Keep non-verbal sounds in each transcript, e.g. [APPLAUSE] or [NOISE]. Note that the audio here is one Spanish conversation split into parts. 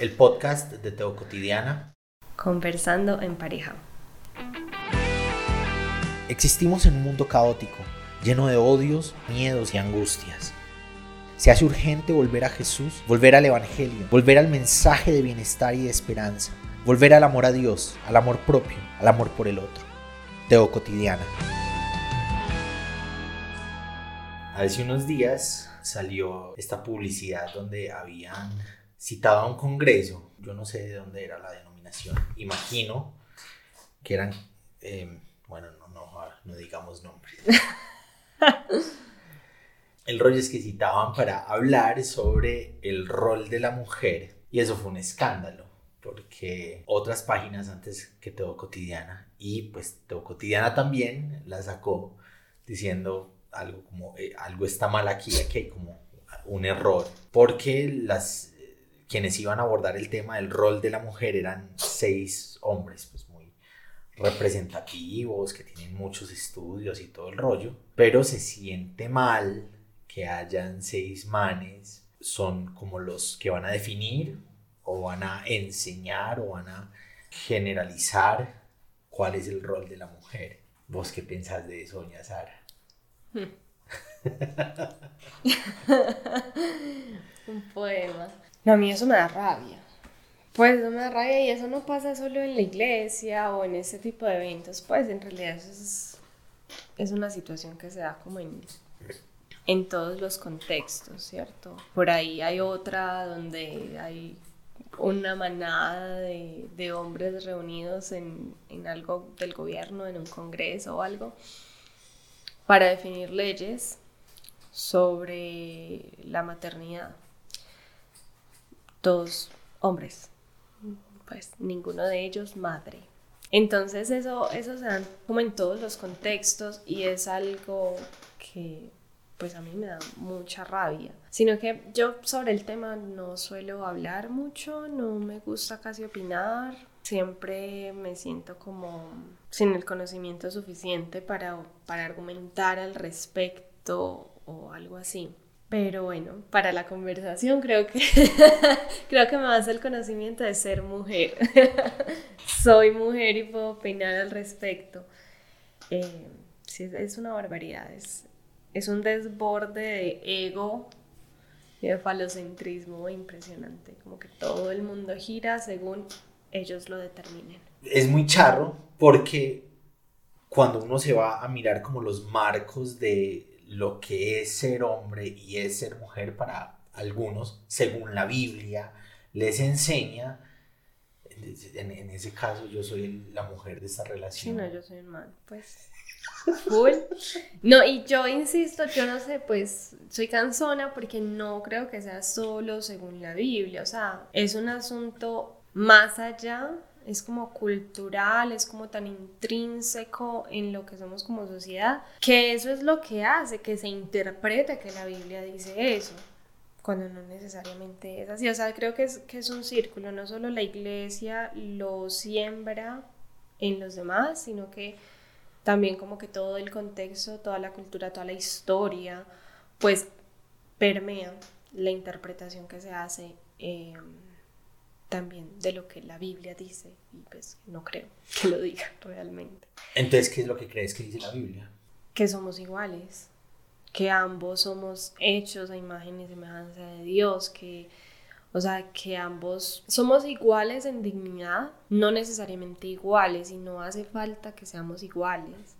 el podcast de Teo Cotidiana. Conversando en pareja. Existimos en un mundo caótico, lleno de odios, miedos y angustias. Se hace urgente volver a Jesús, volver al Evangelio, volver al mensaje de bienestar y de esperanza, volver al amor a Dios, al amor propio, al amor por el otro. Teo Cotidiana. Hace unos días salió esta publicidad donde habían citado a un congreso, yo no sé de dónde era la denominación, imagino que eran, eh, bueno, no, no, no digamos nombres. [LAUGHS] El rollo es que citaban para hablar sobre el rol de la mujer y eso fue un escándalo porque otras páginas antes que Teo Cotidiana y pues Teo Cotidiana también la sacó diciendo algo como eh, algo está mal aquí, aquí hay como un error, porque las quienes iban a abordar el tema del rol de la mujer eran seis hombres, pues muy representativos, que tienen muchos estudios y todo el rollo, pero se siente mal que hayan seis manes, son como los que van a definir o van a enseñar o van a generalizar cuál es el rol de la mujer. ¿Vos qué pensás de eso, doña Sara? [LAUGHS] [LAUGHS] Un poema. No, a mí eso me da rabia. Pues eso me da rabia y eso no pasa solo en la iglesia o en ese tipo de eventos. Pues en realidad eso es, es una situación que se da como en, en todos los contextos, ¿cierto? Por ahí hay otra donde hay una manada de, de hombres reunidos en, en, algo del gobierno, en un congreso o algo, para definir leyes sobre la maternidad. Todos hombres, pues ninguno de ellos madre. Entonces eso, eso se da como en todos los contextos y es algo que pues a mí me da mucha rabia. Sino que yo sobre el tema no suelo hablar mucho, no me gusta casi opinar, siempre me siento como sin el conocimiento suficiente para, para argumentar al respecto o algo así. Pero bueno, para la conversación creo que [LAUGHS] creo que me basa el conocimiento de ser mujer. [LAUGHS] Soy mujer y puedo opinar al respecto. Eh, sí, es una barbaridad, es, es un desborde de ego y de falocentrismo impresionante, como que todo el mundo gira según ellos lo determinen. Es muy charro porque cuando uno se va a mirar como los marcos de lo que es ser hombre y es ser mujer para algunos, según la Biblia les enseña, en, ese caso yo soy la mujer de esta relación. Sí, no, yo soy el man, pues. No, y yo insisto, yo no sé, pues soy cansona porque no creo que sea solo según la Biblia, o sea, es un asunto más allá, es como cultural, es como tan intrínseco en lo que somos como sociedad, que eso es lo que hace que se interprete que la Biblia dice eso cuando no necesariamente es así. O sea, creo que es, que es un círculo, no solo la iglesia lo siembra en los demás, sino que también como que todo el contexto, toda la cultura, toda la historia, pues permea la interpretación que se hace em, también de lo que la Biblia dice y pues no creo [LAUGHS] que lo diga realmente. Entonces, ¿qué es lo que crees que dice la Biblia? Que somos iguales, que ambos somos hechos a imagen y semejanza de Dios, que o sea, que ambos somos iguales en dignidad, no necesariamente iguales y no hace falta que seamos iguales,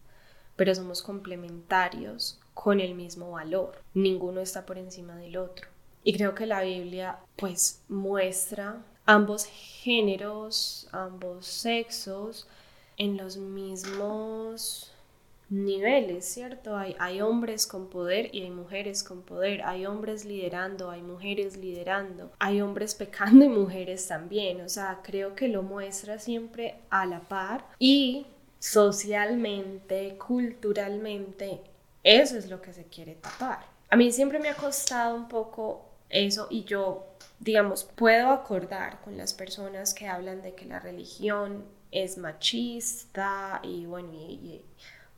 pero somos complementarios con el mismo valor. Ninguno está por encima del otro. Y creo que la Biblia pues muestra ambos géneros, ambos sexos en los mismos niveles, ¿cierto? Hay, hay hombres con poder y hay mujeres con poder, hay hombres liderando, hay mujeres liderando, hay hombres pecando y mujeres también, o sea, creo que lo muestra siempre a la par y socialmente, culturalmente, eso es lo que se quiere tapar. A mí siempre me ha costado un poco eso y yo, digamos, puedo acordar con las personas que hablan de que la religión es machista y bueno, y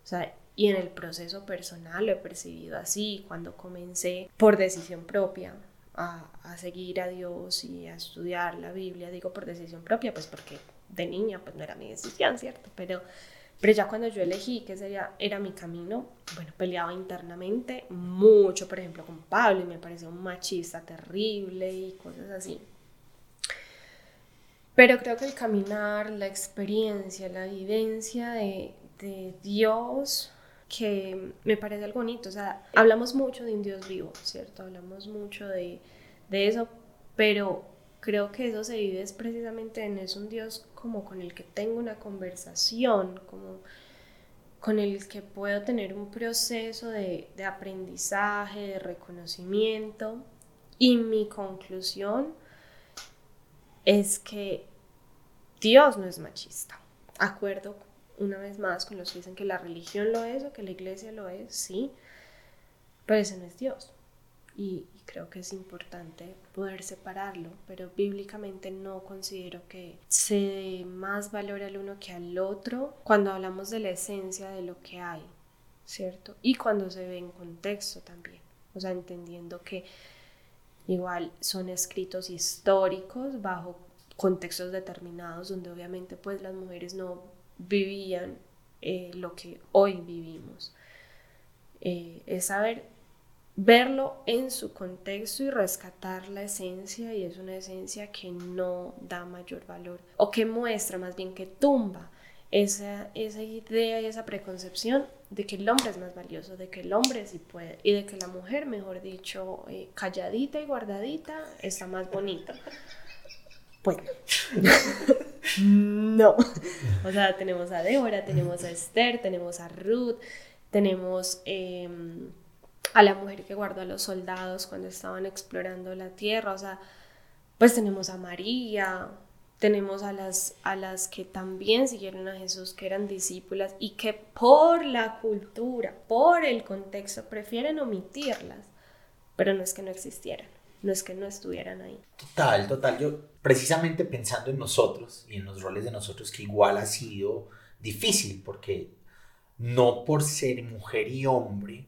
o sea, y en el proceso personal lo he percibido así, cuando comencé por decisión propia a, a, seguir a Dios y a estudiar la Biblia, digo por decisión propia, pues porque de niña pues no era mi decisión, ¿cierto? Pero, pero ya cuando yo elegí que sería, era mi camino, bueno, peleaba internamente mucho, por ejemplo, con Pablo y me parecía un machista terrible y cosas así. Pero creo que el caminar, la experiencia, la vivencia de, de Dios, que me parece algo bonito. O sea, hablamos mucho de un Dios vivo, ¿cierto? Hablamos mucho de, de eso, pero creo que eso se vive es precisamente en es un Dios como con el que tengo una conversación, como con el que puedo tener un proceso de, de aprendizaje, de reconocimiento. Y mi conclusión es que Dios no es machista. Acuerdo una vez más con los que dicen que la religión lo es o que la iglesia lo es, sí, pero ese no es Dios. Y, creo que es importante poder separarlo, pero bíblicamente no considero que se dé más valor al uno que al otro cuando hablamos de la esencia de lo que hay, ¿cierto? Y cuando se ve en contexto también, o sea, entendiendo que igual son escritos históricos bajo contextos determinados donde obviamente pues las mujeres no vivían eh, lo que hoy vivimos. Eh, es saber verlo en su contexto y rescatar la esencia y es una esencia que no da mayor valor o que muestra más bien que tumba esa, esa idea y esa preconcepción de que el hombre es más valioso, de que el hombre sí puede y de que la mujer, mejor dicho, eh, calladita y guardadita, está más bonita. Bueno, [LAUGHS] no. O sea, tenemos a Débora, tenemos a Esther, tenemos a Ruth, tenemos em, a la mujer que guardó a los soldados cuando estaban explorando la tierra. O sea, pues tenemos a María, tenemos a las, a las que también siguieron a Jesús, que eran discípulas y que por la cultura, por el contexto, prefieren omitirlas, pero no es que no existieran no es que no estuvieran ahí. Total, total. Yo precisamente pensando en nosotros y en los roles de nosotros, que igual ha sido difícil, porque no por ser mujer y hombre,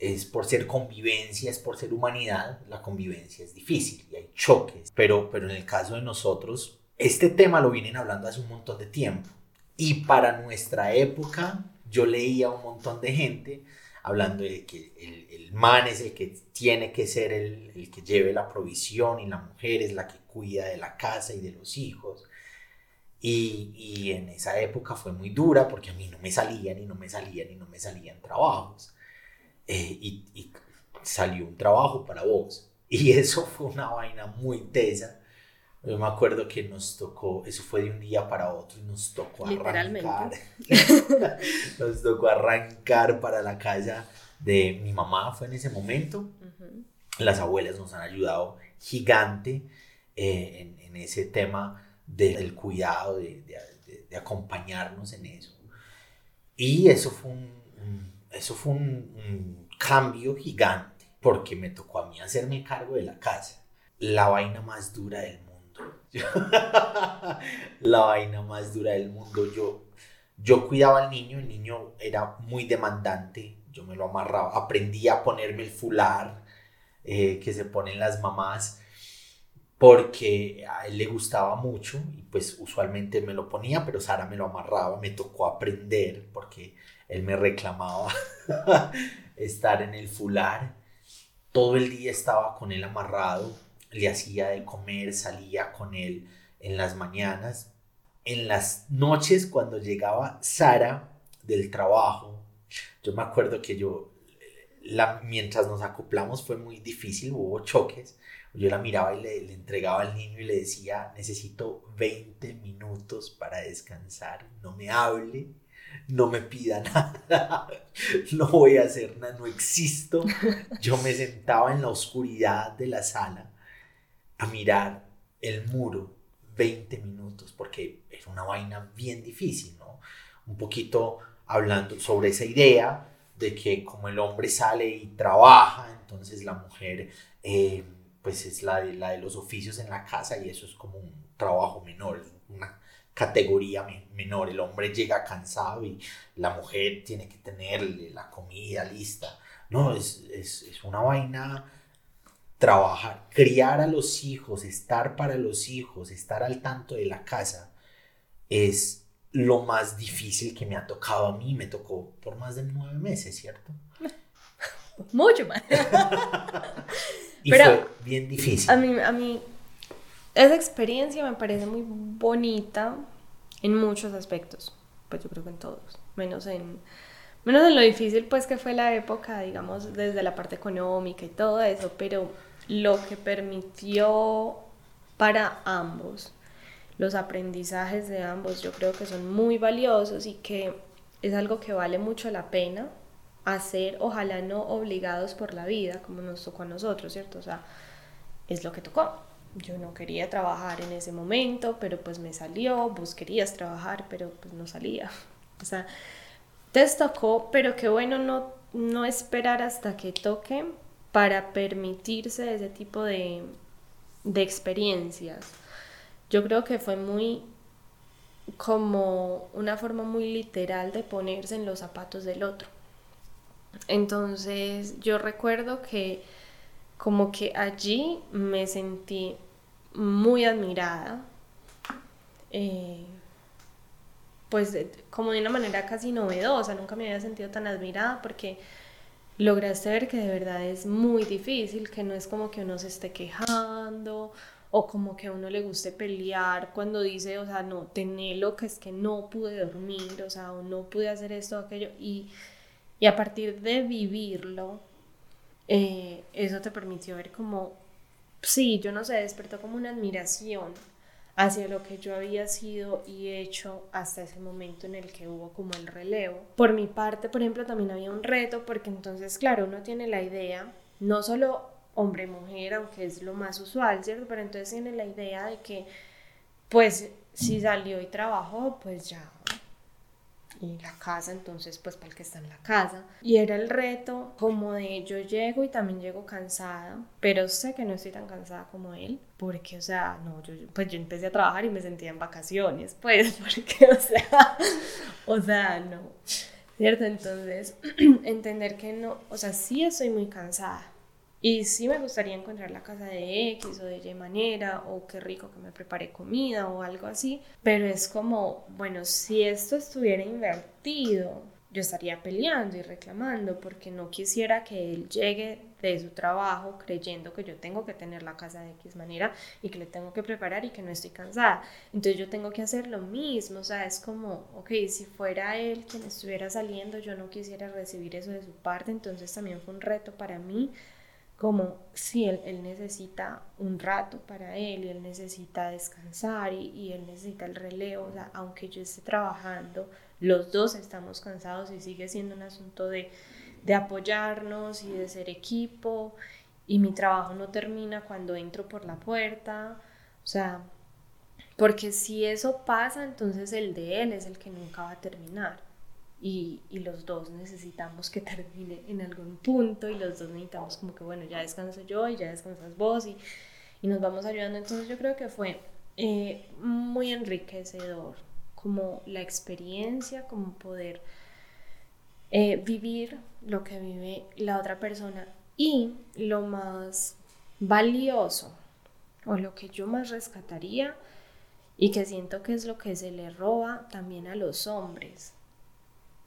es por ser convivencia, es por ser humanidad, la convivencia es difícil y hay choques. Pero, pero en el caso de nosotros, este tema lo vienen hablando hace un montón de tiempo. Y para nuestra época, yo leía un montón de gente hablando de que el, el, man es el que tiene que ser el, el, que lleve la provisión y la mujer es la que cuida de la casa y de los hijos. Y, y, en esa época fue muy dura porque a mí no me salían y no me salían y no me salían trabajos. Eh, y, y salió un trabajo para vos. [LAUGHS] Y eso fue una vaina muy tesa yo me acuerdo que nos tocó, eso fue de un día para otro y nos tocó arrancar. [LAUGHS] nos tocó arrancar para la casa de mi mamá, fue en ese momento. Las abuelas nos han ayudado gigante eh, en, ese tema del cuidado, de, de, acompañarnos en eso. Y eso fue un, eso fue un cambio gigante, porque me tocó a mí hacerme cargo de la casa. La vaina más dura del mundo [LAUGHS] la vaina más dura del mundo. Yo, yo cuidaba al niño, el niño era muy demandante, yo me lo amarraba, aprendí a ponerme el fular eh, que se ponen las mamás porque a él le gustaba mucho y pues usualmente me lo ponía, pero Sara me lo amarraba, me tocó aprender porque él me reclamaba [LAUGHS] estar en el fular. Todo el día estaba con él amarrado, le hacía de comer, salía con él en las mañanas. En las noches, cuando llegaba Sara del trabajo, yo me acuerdo que yo, la, mientras nos acoplamos fue muy difícil, hubo choques. Yo la miraba y le, le entregaba al niño y le decía, necesito 20 minutos para descansar, no me hable, no me pida [LAUGHS] nada, no voy a hacer nada, no existo. Yo me sentaba en la oscuridad de la sala a mirar el muro 20 minutos, porque es una vaina bien difícil, ¿no? Un poquito hablando sobre esa idea de que como el hombre sale y trabaja, entonces la mujer eh, pues es la de, la de los oficios en la casa y eso es como un trabajo menor, una categoría menor. El hombre llega cansado y la mujer tiene que tenerle la comida lista. No, es, es, es una vaina trabajar, criar a los hijos, estar para los hijos, estar al tanto de la casa, es lo más difícil que me ha tocado a mí. Me tocó por más de nueve meses, ¿cierto? [LAUGHS] Mucho más. [LAUGHS] y fue bien difícil. A mí, a mí, esa experiencia me parece muy bonita en muchos aspectos. Pues yo creo que en todos. Menos en, menos en lo difícil, pues que fue la época, digamos, desde la parte económica y todo eso. Pero lo que permitió para ambos, los aprendizajes de ambos, yo creo que son muy valiosos y que es algo que vale mucho la pena hacer, ojalá no obligados por la vida, como nos tocó a nosotros, ¿cierto? O sea, es lo que tocó. Yo no quería trabajar en ese momento, pero pues me salió, vos querías trabajar, pero pues no salía. [LAUGHS] O sea, te tocó, pero qué bueno no, no esperar hasta que toque para permitirse ese tipo de, de experiencias. Yo creo que fue muy como una forma muy literal de ponerse en los zapatos del otro. Entonces yo recuerdo que como que allí me sentí muy admirada, eh, pues como de una manera casi novedosa, nunca me había sentido tan admirada porque lograste ver que de verdad es muy difícil, que no es como que uno se esté quejando o como que a uno le guste pelear cuando dice, o sea, no, lo que es que no pude dormir, o sea, o no pude hacer esto o aquello, y y a partir de vivirlo, eh, eso te permitió ver como, sí, yo no sé, despertó como una admiración hacia lo que yo había sido y hecho hasta ese momento en el que hubo como el relevo. Por mi parte, por ejemplo, también había un reto porque entonces, claro, uno tiene la idea, no solo hombre-mujer, aunque es lo más usual, ¿cierto? Pero entonces tiene la idea de que, pues, si salió y trabajó, pues ya y la casa, entonces pues para el que está en la casa. Y era el reto como de yo llego y también llego cansada, pero sé que no estoy tan cansada como él, porque o sea, no, yo, pues yo empecé a trabajar y me sentía en vacaciones, pues, [LAUGHS] porque o sea, o sea, no, ¿cierto? Entonces, [CLEARS THROAT] entender que no, o sea, sí estoy muy cansada, y sí me gustaría encontrar la casa de X o de Y manera, o qué rico que me prepare comida o algo así, pero es como, bueno, si esto estuviera invertido, yo estaría peleando y reclamando porque no quisiera que él llegue de su trabajo creyendo que yo tengo que tener la casa de X manera y que le tengo que preparar y que no estoy cansada. Entonces yo tengo que hacer lo mismo, o sea, es como, ok, si fuera él quien estuviera saliendo, yo no quisiera recibir eso de su parte, entonces también fue un reto para mí como si él, necesita un rato para él y él necesita descansar y, él necesita el relevo, o sea, aunque yo esté trabajando, los dos estamos cansados y sigue siendo un asunto de, de apoyarnos y de ser equipo y mi trabajo no termina cuando entro por la puerta, o sea, porque si eso pasa, entonces el de él es el que nunca va a terminar y, y, los dos necesitamos que termine en algún punto y los dos necesitamos como que, bueno, ya descanso yo y ya descansas vos y, y nos vamos ayudando. Entonces yo creo que fue eh, muy enriquecedor como la experiencia, como poder eh, vivir lo que vive la otra persona y lo más valioso o lo que yo más rescataría y que siento que es lo que se le roba también a los hombres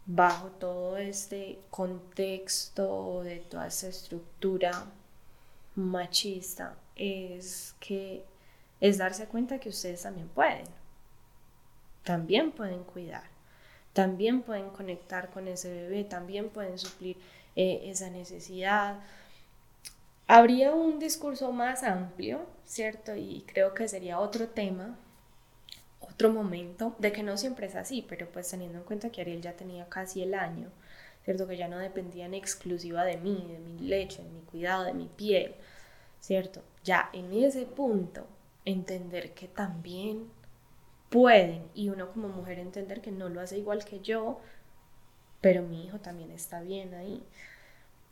bajo todo este contexto de toda esa estructura machista es que es darse cuenta que ustedes también pueden, también pueden cuidar, también pueden conectar con ese bebé, también pueden suplir eh, esa necesidad. Habría un discurso más amplio, ¿cierto? Y creo que sería otro tema otro momento de que no siempre es así, pero pues teniendo en cuenta que Ariel ya tenía casi el año, ¿cierto? Que ya no dependía en exclusiva de mí, de mi leche, de mi cuidado, de mi piel, ¿cierto? Ya en ese punto, entender que también pueden, y uno como mujer entender que no lo hace igual que yo, pero mi hijo también está bien ahí.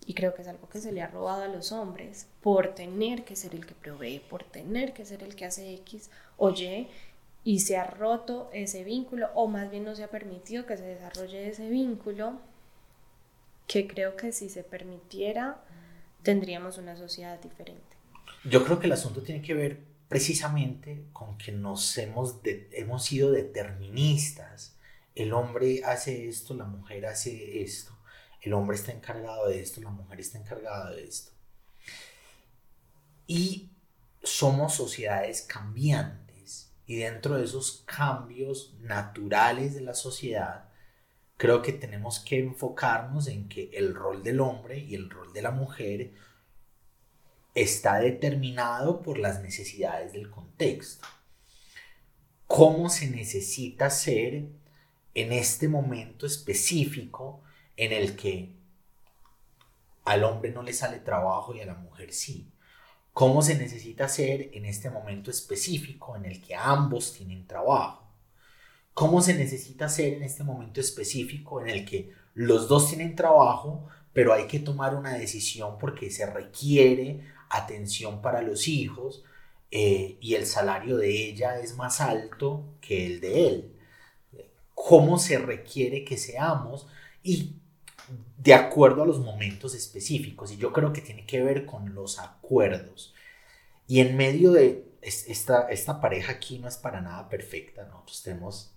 Y creo que es algo que se le ha robado a los hombres por tener que ser el que provee, por tener que ser el que hace X o Y y se ha roto ese vínculo o más bien no se ha permitido que se desarrolle ese vínculo que creo que si se permitiera tendríamos una sociedad diferente. Yo creo que el asunto tiene que ver precisamente con que nos hemos, hemos sido deterministas. El hombre hace esto, la mujer hace esto. El hombre está encargado de esto, la mujer está encargada de esto. Y somos sociedades cambiantes. Y dentro de esos cambios naturales de la sociedad, creo que tenemos que enfocarnos en que el rol del hombre y el rol de la mujer está determinado por las necesidades del contexto. ¿Cómo se necesita ser en este momento específico en el que al hombre no le sale trabajo y a la mujer sí? ¿Cómo se necesita ser en este momento específico en el que ambos tienen trabajo? ¿Cómo se necesita ser en este momento específico en el que los dos tienen trabajo, pero hay que tomar una decisión porque se requiere atención para los hijos eh, y el salario de ella es más alto que el de él. ¿Cómo se requiere que seamos? Y de acuerdo a los momentos específicos. Y yo creo que tiene que ver con los acuerdos. Y en medio de esta, esta pareja aquí no es para nada perfecta. Nosotros tenemos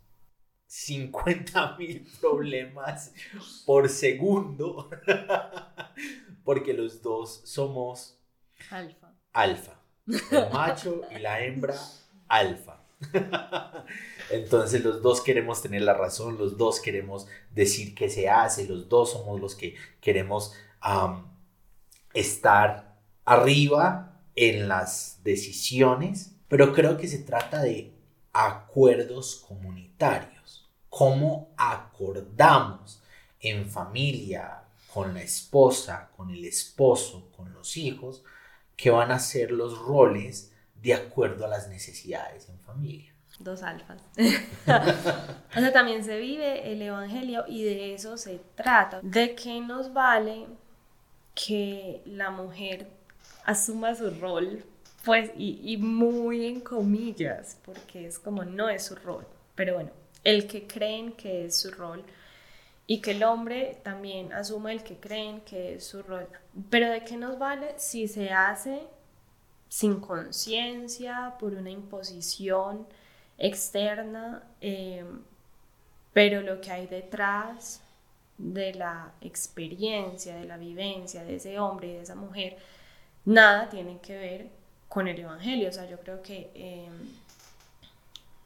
50 [LAUGHS] mil problemas por segundo. [LAUGHS] Porque los dos somos Alfa. Alfa. El macho y la hembra, alfa. [LAUGHS] Entonces los dos queremos tener la razón, los dos queremos decir qué se hace, los dos somos los que queremos estar arriba en las decisiones, pero creo que se trata de acuerdos comunitarios. ¿Cómo acordamos en familia, con la esposa, con el esposo, con los hijos, que van a ser los roles de acuerdo a las necesidades en familia. Dos alfas. [LAUGHS] o sea, también se vive el Evangelio y de eso se trata. ¿De qué nos vale que la mujer asuma su rol? Pues, y, y muy en comillas, porque es como no es su rol. Pero bueno, el que creen que es su rol y que el hombre también asuma el que creen que es su rol. Pero ¿de qué nos vale si se hace sin conciencia, por una imposición externa, em, pero lo que hay detrás de la experiencia, de la vivencia de ese hombre y de esa mujer, nada tiene que ver con el Evangelio. O sea, yo creo que em,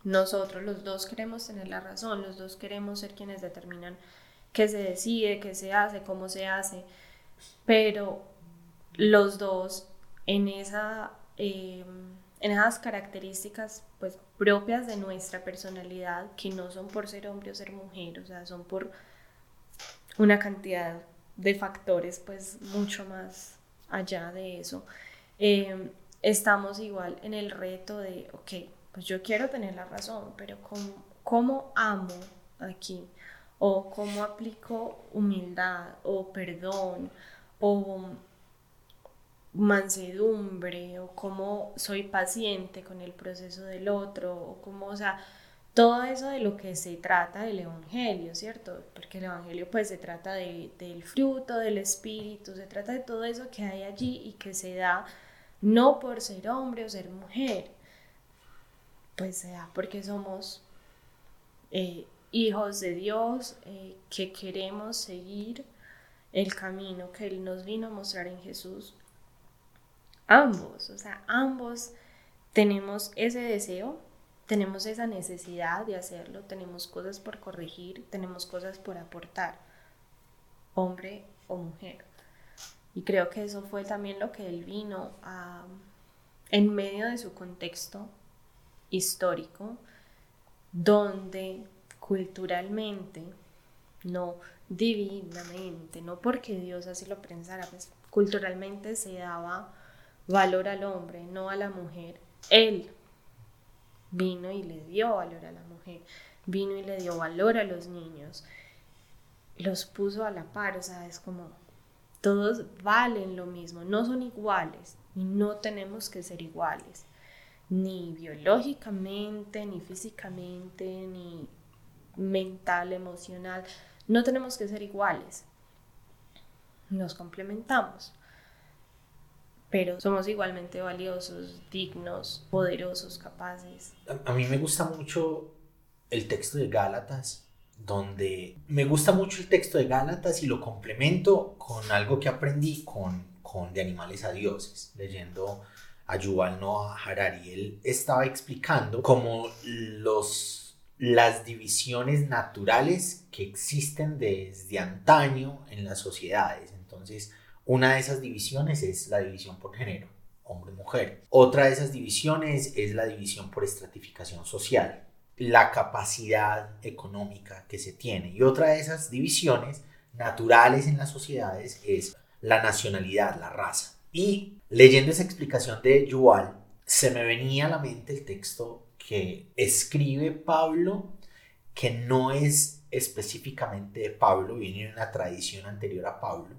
nosotros los dos queremos tener la razón, los dos queremos ser quienes determinan qué se decide, qué se hace, cómo se hace, pero los dos en, esa, em, en esas características pues, propias de nuestra personalidad, que no son por ser hombre o ser mujer, o sea, son por una cantidad de factores pues mucho más allá de eso. Em, estamos igual en el reto de, ok, pues yo quiero tener la razón, pero ¿cómo, cómo amo aquí? o cómo aplico humildad o perdón o mansedumbre o cómo soy paciente con el proceso del otro o cómo, o sea, todo eso de lo que se trata del Evangelio, ¿cierto? Porque el Evangelio pues se trata de, del fruto del Espíritu, se trata de todo eso que hay allí y que se da no por ser hombre o ser mujer, pues se da porque somos eh, hijos de Dios eh, que queremos seguir el camino que Él nos vino a mostrar en Jesús. Ambos, o sea, ambos tenemos ese deseo, tenemos esa necesidad de hacerlo, tenemos cosas por corregir, tenemos cosas por aportar, hombre o mujer. Y creo que eso fue también lo que Él vino a, en medio de su contexto histórico, donde culturalmente, no divinamente, no porque Dios así lo pensara, pues culturalmente se daba valor al hombre, no a la mujer. Él vino y le dio valor a la mujer, vino y le dio valor a los niños, los puso a la par, o sea, es como todos valen lo mismo, no son iguales y no tenemos que ser iguales, ni biológicamente, ni físicamente, ni mental, emocional. No tenemos que ser iguales. Nos complementamos. Pero somos igualmente valiosos, dignos, poderosos, capaces. A, a mí me gusta mucho el texto de Gálatas, donde me gusta mucho el texto de Gálatas y lo complemento con algo que aprendí con, con De Animales a Dioses, leyendo a Yuval Noah Harari. Él estaba explicando cómo los, las divisiones naturales que existen desde antaño en las sociedades. Entonces, una de esas divisiones es la división por género, hombre-mujer. Otra de esas divisiones es la división por estratificación social, la capacidad económica que se tiene. Y otra de esas divisiones naturales en las sociedades es la nacionalidad, la raza. Y leyendo esa explicación de Yuval, se me venía a la mente el texto que escribe Pablo, que no es específicamente de Pablo, viene de una tradición anterior a Pablo,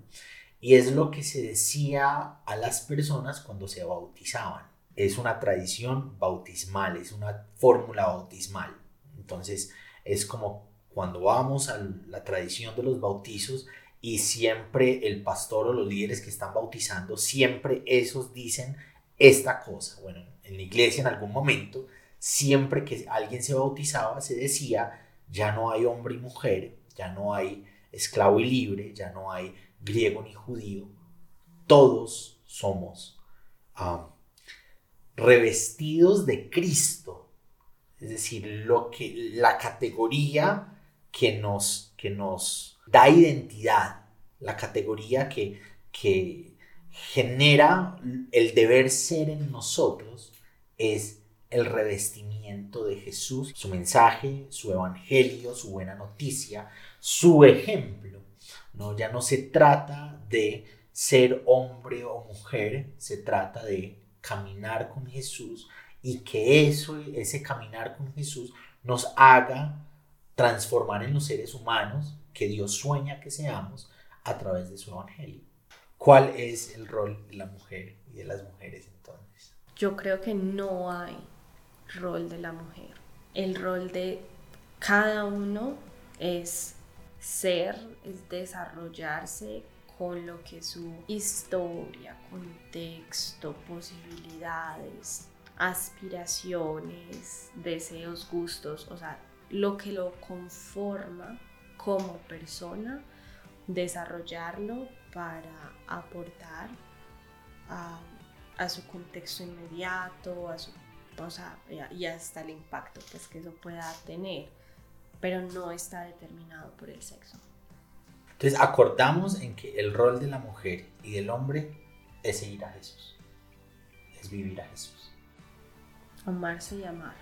y es lo que se decía a las personas cuando se bautizaban. Es una tradición bautismal, es una fórmula bautismal. Entonces es como cuando vamos a la tradición de los bautizos y siempre el pastor o los líderes que están bautizando, siempre esos dicen esta cosa. Bueno, en la iglesia en algún momento, siempre que alguien se bautizaba, se decía, ya no hay hombre y mujer, ya no hay esclavo y libre, ya no hay griego ni judío, todos somos revestidos de Cristo. Es decir, lo que, la categoría que nos, que nos da identidad, la categoría que, que genera el deber ser en nosotros es el revestimiento de Jesús, su mensaje, su evangelio, su buena noticia, su ejemplo. ¿no? Ya no se trata de ser hombre o mujer, se trata de caminar con Jesús y que eso, ese caminar con Jesús nos haga transformar en los seres humanos que Dios sueña que seamos a través de su evangelio. ¿Cuál es el rol de la mujer y de las mujeres entonces? Yo creo que no hay rol de la mujer. El rol de cada uno es ser, es desarrollarse con lo que su historia, contexto, posibilidades, aspiraciones, deseos, gustos, o sea, lo que lo conforma como persona, desarrollarlo para aportar a, su contexto inmediato, a su, y hasta el impacto pues, que eso pueda tener, pero no está determinado por el sexo. Entonces acordamos en que el rol de la mujer y del hombre es seguir a Jesús, es vivir a Jesús. Amarse y amar.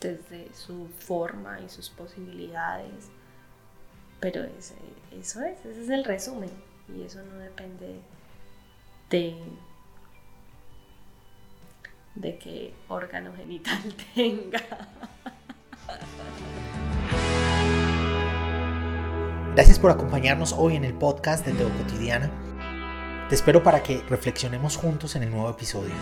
Desde su forma y sus posibilidades. Pero ese, eso es, ese es el resumen. Y eso no depende de, de qué órgano genital [LAUGHS] tenga. Gracias por acompañarnos hoy en el podcast de Teo Cotidiana. Te espero para que reflexionemos juntos en el nuevo episodio.